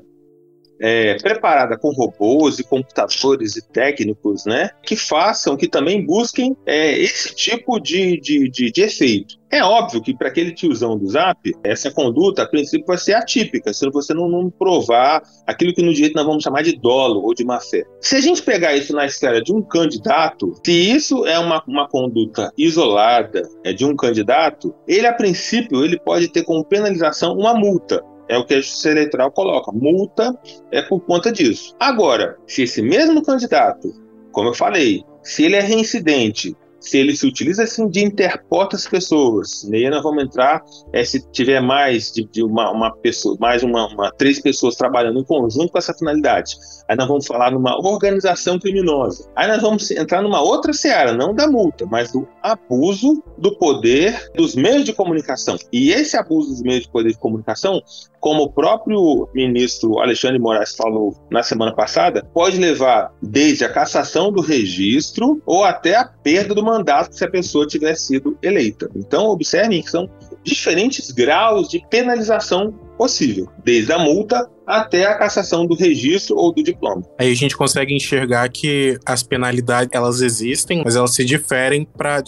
é, preparada com robôs e computadores e técnicos, né, que façam, que também busquem é, esse tipo de, de, de, de efeito. É óbvio que para aquele tiozão do Zap, essa conduta, a princípio, vai ser atípica, se você não, não, provar aquilo que no direito nós vamos chamar de dolo ou de má fé. Se a gente pegar isso na esfera de um candidato, se isso é uma, uma conduta isolada é de um candidato, ele, a princípio, ele pode ter como penalização uma multa. É o que a Justiça Eleitoral coloca. Multa é por conta disso. Agora, se esse mesmo candidato, como eu falei, se ele é reincidente, se ele se utiliza assim de interporta as pessoas, aí nós vamos entrar é, se tiver mais de, de uma, uma, pessoa, mais uma, uma, três pessoas trabalhando em conjunto com essa finalidade. Aí nós vamos falar numa organização criminosa. Aí nós vamos entrar numa outra seara, não da multa, mas do abuso do poder dos meios de comunicação. E esse abuso dos meios de poder de comunicação como o próprio ministro Alexandre Moraes falou na semana passada, pode levar desde a cassação do registro ou até a perda do mandato se a pessoa tiver sido eleita. Então, observem que são diferentes graus de penalização possível, desde a multa até a cassação do registro ou do diploma. Aí a gente consegue enxergar que as penalidades elas existem, mas elas se diferem para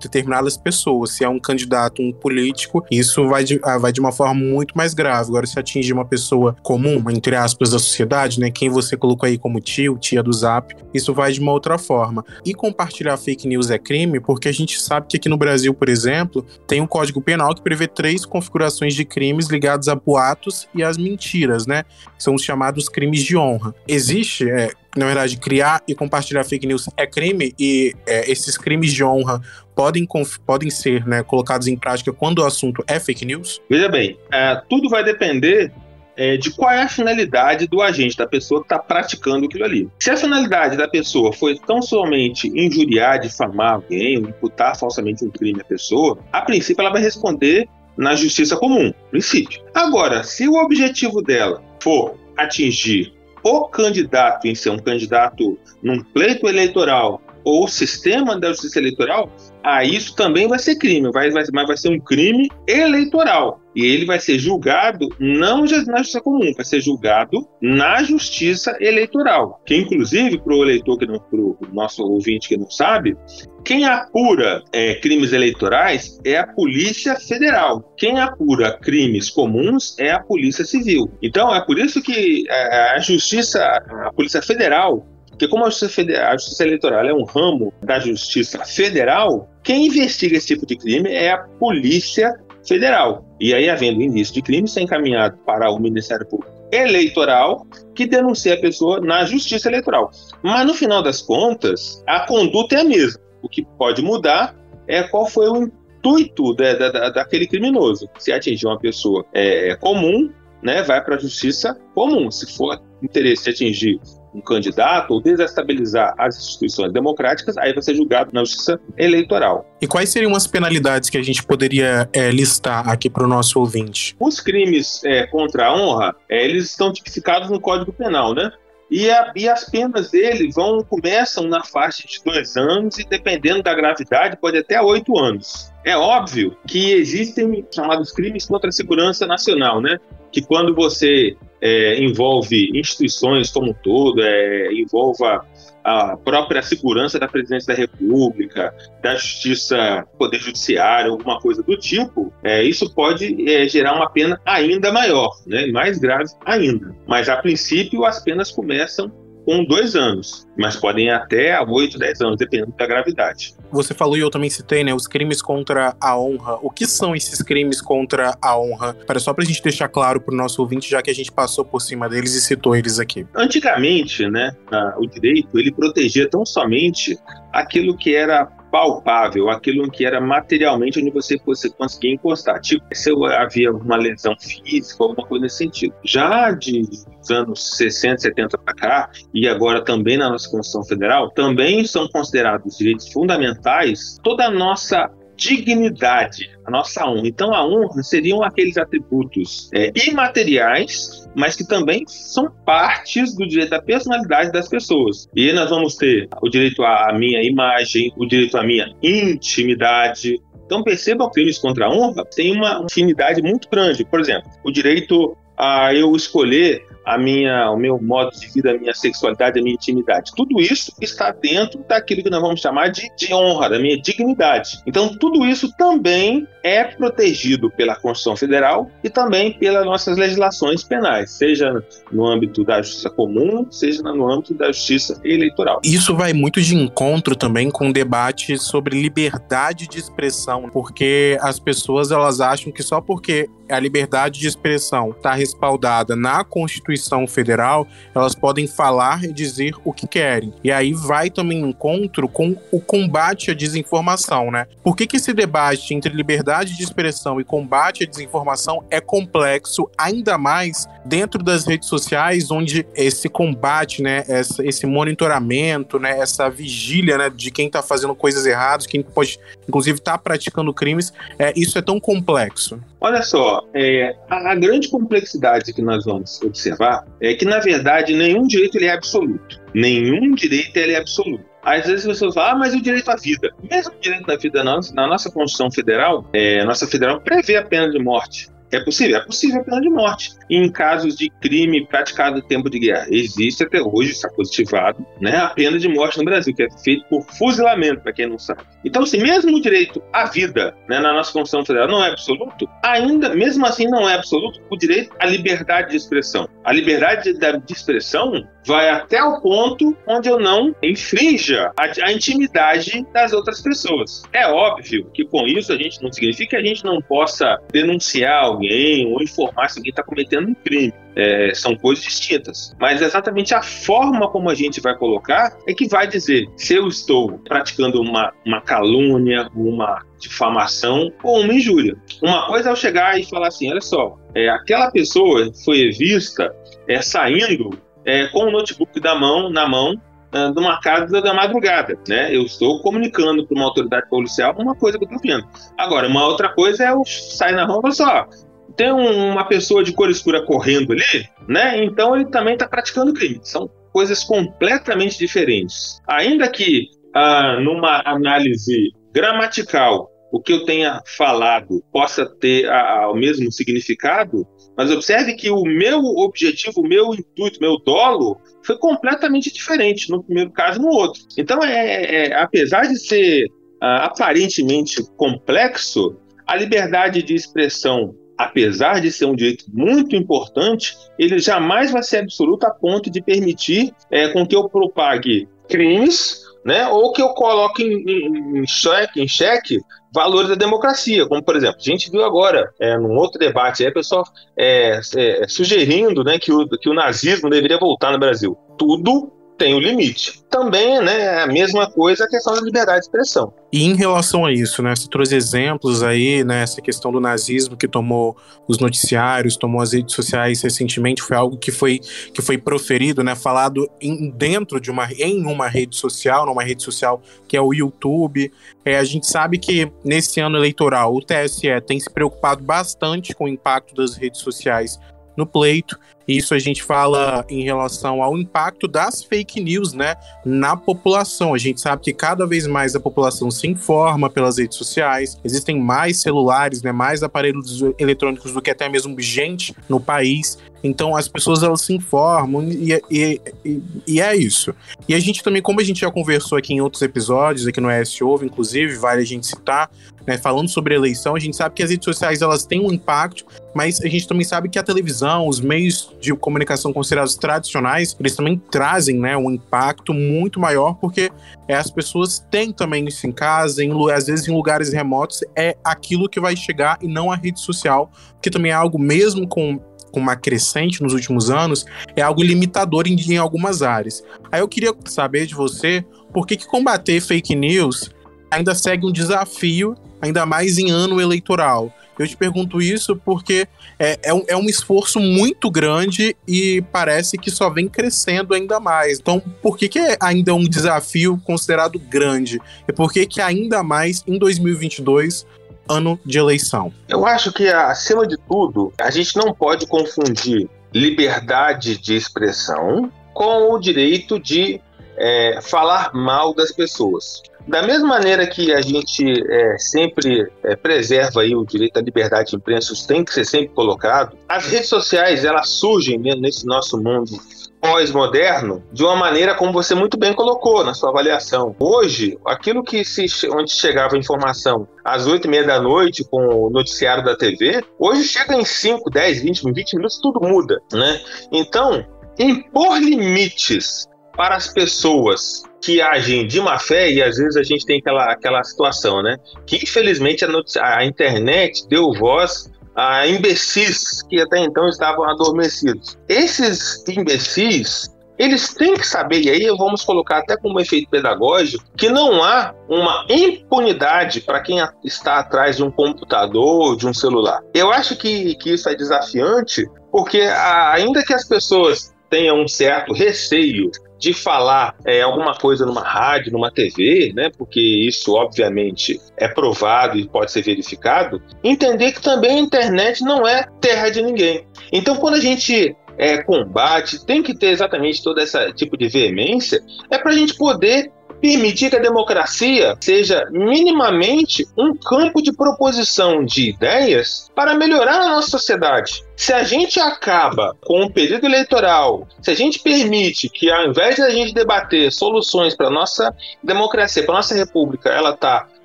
determinadas pessoas. Se é um candidato, um político, isso vai de, ah, vai de uma forma muito mais grave. Agora, se atingir uma pessoa comum, entre aspas, da sociedade, né, quem você colocou aí como tio, tia do Zap, isso vai de uma outra forma. E compartilhar fake news é crime, porque a gente sabe que aqui no Brasil, por exemplo, tem um Código Penal que prevê três configurações de crimes ligados a boatos e às mentiras, né? São os chamados crimes de honra. Existe, é, na verdade, criar e compartilhar fake news é crime e é, esses crimes de honra podem, podem ser né, colocados em prática quando o assunto é fake news? Veja bem, é, tudo vai depender é, de qual é a finalidade do agente, da pessoa que está praticando aquilo ali. Se a finalidade da pessoa foi tão somente injuriar, difamar alguém, imputar falsamente um crime à pessoa, a princípio ela vai responder na justiça comum, princípio. Agora, se o objetivo dela for atingir o candidato em ser um candidato num pleito eleitoral ou sistema da justiça eleitoral, ah, isso também vai ser crime, vai, vai, mas vai ser um crime eleitoral. E ele vai ser julgado não na justiça comum, vai ser julgado na justiça eleitoral. Que, inclusive, para o eleitor, que não, para o nosso ouvinte que não sabe, quem apura é, crimes eleitorais é a Polícia Federal. Quem apura crimes comuns é a Polícia Civil. Então, é por isso que é, a Justiça, a Polícia Federal, porque como a justiça, federal, a justiça, eleitoral é um ramo da justiça federal, quem investiga esse tipo de crime é a Polícia Federal. E aí, havendo indício de crime, isso é encaminhado para o Ministério Público Eleitoral, que denuncia a pessoa na Justiça Eleitoral. Mas, no final das contas, a conduta é a mesma. O que pode mudar é qual foi o intuito da, da, daquele criminoso. Se atingir uma pessoa é, comum, né, vai para a justiça comum. Se for interesse de atingir um candidato ou desestabilizar as instituições democráticas, aí vai ser julgado na justiça eleitoral. E quais seriam as penalidades que a gente poderia é, listar aqui para o nosso ouvinte? Os crimes é, contra a honra, é, eles estão tipificados no Código Penal, né? E, a, e, as penas dele vão começam na faixa de dois anos e, dependendo da gravidade, pode até oito anos. É óbvio que existem chamados crimes contra a segurança nacional, né? Que quando você é, envolve instituições como um todo, é, envolva a própria segurança da presidência da República, da justiça, poder judiciário, alguma coisa do tipo, é, isso pode é, gerar uma pena ainda maior, né, mais grave ainda. Mas a princípio as penas começam com dois anos, mas podem até oito, dez anos, dependendo da gravidade. Você falou e eu também citei, né, os crimes contra a honra. O que são esses crimes contra a honra? Para só para a gente deixar claro para o nosso ouvinte, já que a gente passou por cima deles e citou eles aqui. Antigamente, né, o direito ele protegia tão somente aquilo que era palpável, aquilo que era materialmente onde você, você conseguia encostar. Tipo, se havia uma lesão física, alguma coisa nesse sentido. Já de anos 60, 70 para cá, e agora também na nossa Constituição Federal, também são considerados direitos fundamentais toda a nossa dignidade, a nossa honra. Então, a honra seriam aqueles atributos é, imateriais, mas que também são partes do direito à personalidade das pessoas. E aí nós vamos ter o direito à minha imagem, o direito à minha intimidade. Então, perceba que crimes contra a honra têm uma afinidade muito grande. Por exemplo, o direito a eu escolher a minha, o meu modo de vida, a minha sexualidade, a minha intimidade. Tudo isso está dentro daquilo que nós vamos chamar de, de honra, da minha dignidade. Então, tudo isso também é protegido pela Constituição Federal e também pelas nossas legislações penais, seja no âmbito da justiça comum, seja no âmbito da justiça eleitoral. Isso vai muito de encontro também com o debate sobre liberdade de expressão, porque as pessoas elas acham que só porque a liberdade de expressão está respaldada na Constituição Federal, elas podem falar e dizer o que querem. E aí vai também encontro com o combate à desinformação, né? Por que, que esse debate entre liberdade de expressão e combate à desinformação é complexo, ainda mais dentro das redes sociais, onde esse combate, né, esse monitoramento, né, essa vigília né, de quem está fazendo coisas erradas, quem pode, inclusive, estar tá praticando crimes, é, isso é tão complexo? Olha só, é, a, a, grande complexidade que nós vamos observar é que, na verdade, nenhum direito ele é absoluto. Nenhum direito ele é absoluto. Às vezes as pessoas falam, ah, mas o direito à vida. Mesmo o direito à vida na nossa, na nossa Constituição Federal, é, nossa federal prevê a pena de morte. É possível? É possível a pena de morte. em casos de crime praticado em tempo de guerra, existe até hoje, está positivado, né, a pena de morte no Brasil, que é feito por fuzilamento, para quem não sabe. Então, assim, mesmo o direito à vida né, na nossa Constituição Federal não é absoluto, ainda, mesmo assim, não é absoluto o direito à liberdade de expressão. A liberdade de expressão vai até o ponto onde eu não infrinja a, a, intimidade das outras pessoas. É óbvio que com isso a gente não significa que a gente não possa denunciar alguém ou informar se alguém está cometendo um crime. É, são coisas distintas. Mas exatamente a forma como a gente vai colocar é que vai dizer se eu estou praticando uma, uma calúnia, uma difamação ou uma injúria. Uma coisa é eu chegar e falar assim: olha só, é, aquela pessoa foi vista é, saindo é, com o notebook da mão, na mão, uh, numa casa da madrugada, né? Eu estou comunicando para uma autoridade policial uma coisa que eu estou vendo. Agora, uma outra coisa é eu sair na rua e falar assim, tem uma pessoa de cor escura correndo ali, né? Então ele também está praticando crime. São coisas completamente diferentes. Ainda que uh, numa análise gramatical o que eu tenha falado possa ter a, a, o mesmo significado, mas observe que o meu objetivo, o meu intuito, meu dolo foi completamente diferente no primeiro caso e no outro. Então, é, é apesar de ser uh, aparentemente complexo, a liberdade de expressão, apesar de ser um direito muito importante, ele jamais vai ser absoluto a ponto de permitir é, com que eu propague crimes né? Ou que eu coloque em, em, em, xeque, em xeque valores da democracia, como por exemplo, a gente viu agora, é, num outro debate, aí, a pessoa é, é, sugerindo né, que, o, que o nazismo deveria voltar no Brasil. Tudo tem o um limite. Também né, é a mesma coisa a questão da liberdade de expressão. E em relação a isso, né, você trouxe exemplos aí, né, essa questão do nazismo que tomou os noticiários, tomou as redes sociais recentemente, foi algo que foi, que foi proferido, né, falado em, dentro de uma, em uma rede social, numa rede social que é o YouTube. É, a gente sabe que nesse ano eleitoral o TSE tem se preocupado bastante com o impacto das redes sociais no pleito. Isso a gente fala em relação ao impacto das fake news, né, na população. A gente sabe que cada vez mais a população se informa pelas redes sociais, existem mais celulares, né, mais aparelhos eletrônicos do que até mesmo gente no país. Então as pessoas elas se informam e, e, e, e, é isso. E a gente também, como a gente já conversou aqui em outros episódios, aqui no ES Ovo, inclusive, vale a gente citar, né, falando sobre eleição, a gente sabe que as redes sociais elas têm um impacto, mas a gente também sabe que a televisão, os meios de comunicação considerados tradicionais, eles também trazem né, um impacto muito maior, porque é, as pessoas têm também isso em casa, em, às vezes em lugares remotos, é aquilo que vai chegar e não a rede social, que também é algo mesmo com com uma crescente nos últimos anos, é algo limitador em, em algumas áreas. Aí eu queria saber de você por que, que combater fake news ainda segue um desafio, ainda mais em ano eleitoral. Eu te pergunto isso porque é, é, um, é, um, esforço muito grande e parece que só vem crescendo ainda mais. Então, por que, que é ainda um desafio considerado grande? E por que, que ainda mais em 2022 ano de eleição? Eu acho que, acima de tudo, a gente não pode confundir liberdade de expressão com o direito de é, falar mal das pessoas. Da mesma maneira que a gente é, sempre é, preserva aí o direito à liberdade de imprensa, isso tem que ser sempre colocado, as redes sociais elas surgem nesse nosso mundo pós-moderno de uma maneira como você muito bem colocou na sua avaliação. Hoje, aquilo que se onde chegava informação às oito e meia da noite com o noticiário da TV, hoje chega em 5, 10, 20, 20 minutos, tudo muda, né? Então, impor limites para as pessoas que agem de má fé, e às vezes a gente tem aquela, aquela situação, né? Que infelizmente a, a internet deu voz a imbecis que até então estavam adormecidos. Esses imbecis eles têm que saber, e aí vamos colocar até como efeito pedagógico, que não há uma impunidade para quem está atrás de um computador, de um celular. Eu acho que, que isso é desafiante, porque ainda que as pessoas tenham um certo receio de falar é, alguma coisa numa rádio, numa TV, né? Porque isso obviamente é provado e pode ser verificado. Entender que também a internet não é terra de ninguém. Então, quando a gente é, combate, tem que ter exatamente todo esse tipo de veemência, é para a gente poder permitir que a democracia seja minimamente um campo de proposição de ideias para melhorar a nossa sociedade. Se a gente acaba com o período eleitoral, se a gente permite que ao invés de a gente debater soluções para nossa democracia, para nossa república, ela está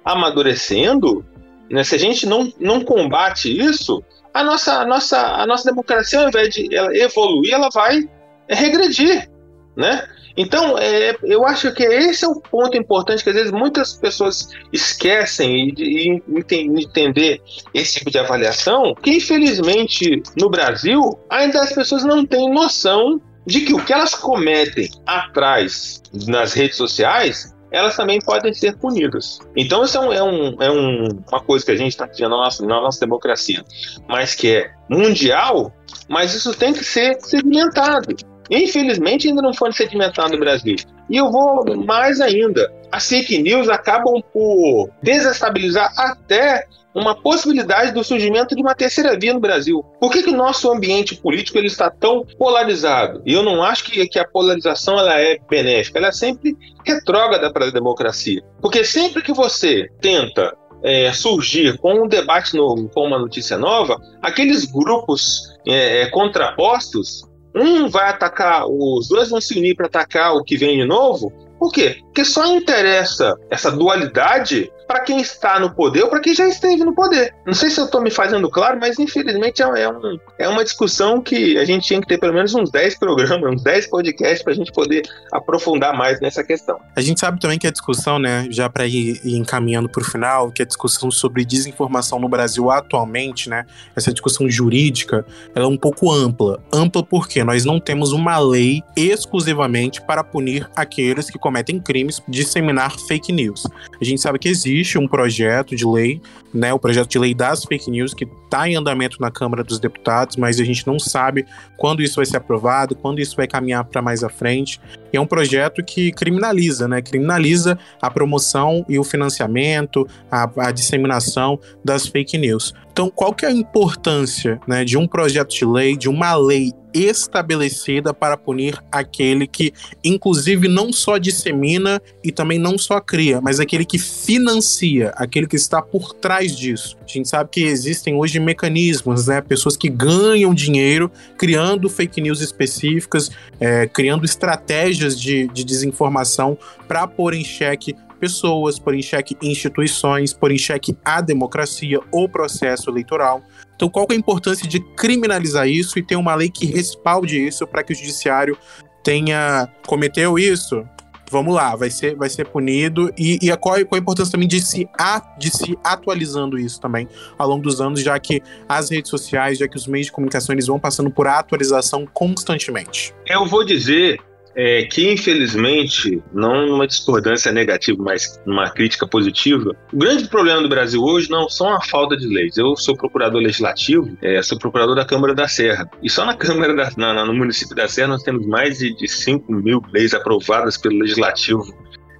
amadurecendo, né? se a gente não, não combate isso, a nossa, a, nossa, a nossa democracia, ao invés de ela evoluir, ela vai regredir, né? Então, é, eu acho que esse é o ponto importante que às vezes muitas pessoas esquecem de, entender esse tipo de avaliação, que infelizmente no Brasil ainda as pessoas não têm noção de que o que elas cometem atrás nas redes sociais elas também podem ser punidas. Então, isso é, um, é, um, é um, uma coisa que a gente está vivendo na nossa, na nossa democracia, mas que é mundial, mas isso tem que ser segmentado. Infelizmente, ainda não foi sedimentado no Brasil. E eu vou mais ainda. As fake news acabam por desestabilizar até uma possibilidade do surgimento de uma terceira via no Brasil. Por que, que o nosso ambiente político ele está tão polarizado? E eu não acho que, que a polarização ela é benéfica, ela é sempre retrógrada para a democracia. Porque sempre que você tenta é, surgir com um debate novo, com uma notícia nova, aqueles grupos é, é contrapostos um vai atacar, os dois vão se unir para atacar o que vem de novo. Por quê? Porque só interessa essa dualidade para quem está no poder ou para quem já esteve no poder. Não sei se eu estou me fazendo claro, mas infelizmente é, é, um, é uma discussão que a gente tinha que ter pelo menos uns 10 programas, uns 10 podcasts para a gente poder aprofundar mais nessa questão. A gente sabe também que a discussão, né, já para ir, ir, encaminhando para o final, que a discussão sobre desinformação no Brasil atualmente, né, essa discussão jurídica, ela é um pouco ampla. Ampla porque nós não temos uma lei exclusivamente para punir aqueles que cometem crimes, disseminar fake news. A gente sabe que existe existe um projeto de lei, né, o projeto de lei das fake news, que está em andamento na Câmara dos Deputados, mas a gente não sabe quando isso vai ser aprovado, quando isso vai caminhar para mais à frente. E é um projeto que criminaliza, né, criminaliza a promoção e o financiamento, a, a disseminação das fake news. Então, qual que é a importância né, de um projeto de lei, de uma lei estabelecida para punir aquele que, inclusive, não só dissemina e também não só cria, mas aquele que financia, aquele que está por trás disso. A gente sabe que existem hoje mecanismos, né? Pessoas que ganham dinheiro criando fake news específicas, é, criando estratégias de, de desinformação para pôr em xeque pessoas, pôr em xeque instituições, pôr em xeque a democracia ou processo eleitoral. Então, qual é a importância de criminalizar isso e ter uma lei que respalde isso para que o judiciário tenha cometeu isso? Vamos lá, vai ser, vai ser punido. E, e qual, qual a importância também de se, a, de se atualizando isso também ao longo dos anos, já que as redes sociais, já que os meios de comunicação eles vão passando por atualização constantemente? Eu vou dizer é, que infelizmente, não numa discordância negativa, mas numa crítica positiva, o grande problema do Brasil hoje não são a falta de leis. Eu sou procurador legislativo, é, sou procurador da Câmara da Serra. E só na Câmara da, na, no município da Serra nós temos mais de, de 5 mil leis aprovadas pelo legislativo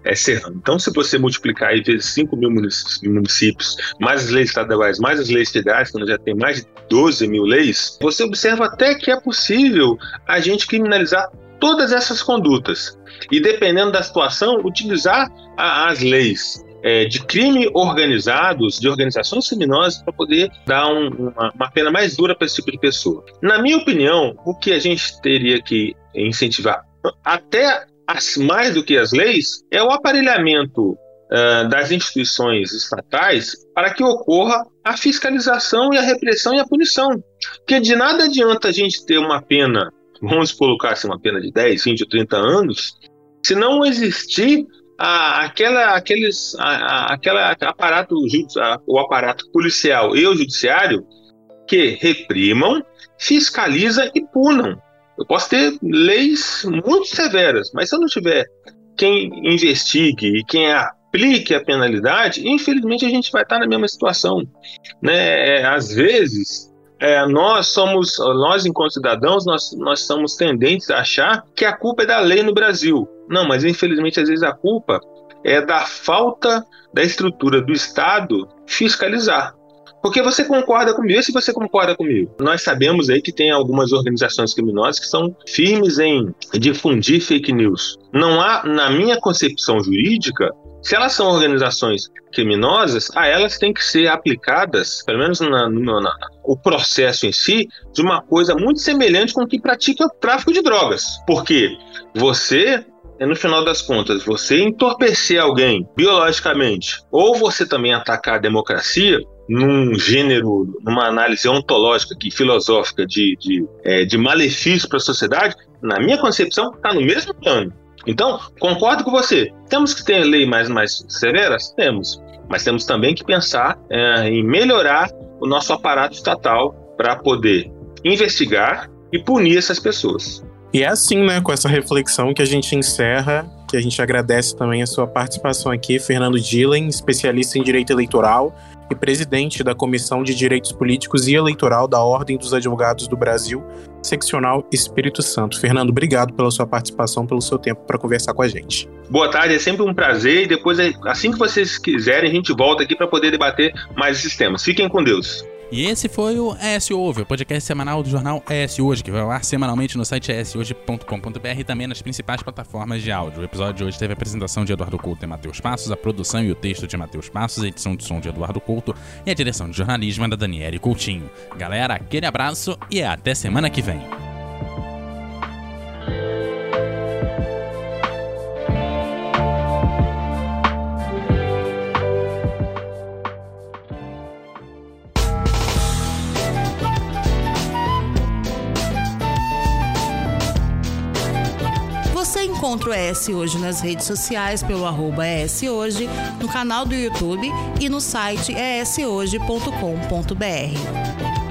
é serrano. Então, se você multiplicar aí vezes 5 mil municípios, mais as leis estaduais, mais as leis federais, quando já tem mais de 12 mil leis, você observa até que é possível a gente criminalizar todas essas condutas e, dependendo da situação, utilizar a, as leis é, de crime organizados, de organizações criminosas, para poder dar um, uma, uma, pena mais dura para esse tipo de pessoa. Na minha opinião, o que a gente teria que incentivar, até as, mais do que as leis, é o aparelhamento uh, das instituições estatais para que ocorra a fiscalização e a repressão e a punição. Porque de nada adianta a gente ter uma pena vamos colocar assim, uma pena de 10, 20 ou 30 anos, se não existir a, aquela, aqueles, a, a, aquela aparato, o aparato policial e o judiciário que reprimam, fiscalizam e punam. Eu posso ter leis muito severas, mas se eu não tiver quem investigue e quem aplique a penalidade, infelizmente a gente vai estar na mesma situação. Né? É, às vezes, é, nós somos, nós enquanto cidadãos, nós, nós somos tendentes a achar que a culpa é da lei no Brasil. Não, mas infelizmente às vezes a culpa é da falta da estrutura do Estado fiscalizar. Porque você concorda comigo, e se você concorda comigo? Nós sabemos aí que tem algumas organizações criminosas que são firmes em difundir fake news. Não há, na minha concepção jurídica, se elas são organizações criminosas, a elas tem que ser aplicadas, pelo menos na, na, na, o processo em si, de uma coisa muito semelhante com o que pratica o tráfico de drogas. Porque você no final das contas, você entorpecer alguém biologicamente, ou você também atacar a democracia, num gênero, numa análise ontológica e filosófica de, de, é, de malefício para a sociedade, na minha concepção, está no mesmo plano. Então, concordo com você. Temos que ter leis mais, mais severas? Temos. Mas temos também que pensar é, em melhorar o nosso aparato estatal para poder investigar e punir essas pessoas. E é assim, né, com essa reflexão que a gente encerra, que a gente agradece também a sua participação aqui, Fernando Dillen, especialista em direito eleitoral e presidente da Comissão de Direitos Políticos e Eleitoral da Ordem dos Advogados do Brasil, seccional Espírito Santo. Fernando, obrigado pela sua participação, pelo seu tempo para conversar com a gente. Boa tarde, é sempre um prazer e depois, assim que vocês quiserem, a gente volta aqui para poder debater mais esses temas. Fiquem com Deus. E esse foi o ES Ouve, o podcast semanal do jornal ES Hoje, que vai ao ar semanalmente no site eshoje.com.br e também nas principais plataformas de áudio. O episódio de hoje teve a apresentação de Eduardo Couto e Matheus Passos, a produção e o texto de Matheus Passos, a edição de som de Eduardo Couto e a direção de jornalismo é da Daniele Coutinho. Galera, aquele abraço e até semana que vem. Encontra o ES Hoje nas redes sociais pelo arroba Hoje, no canal do YouTube e no site eshoje.com.br.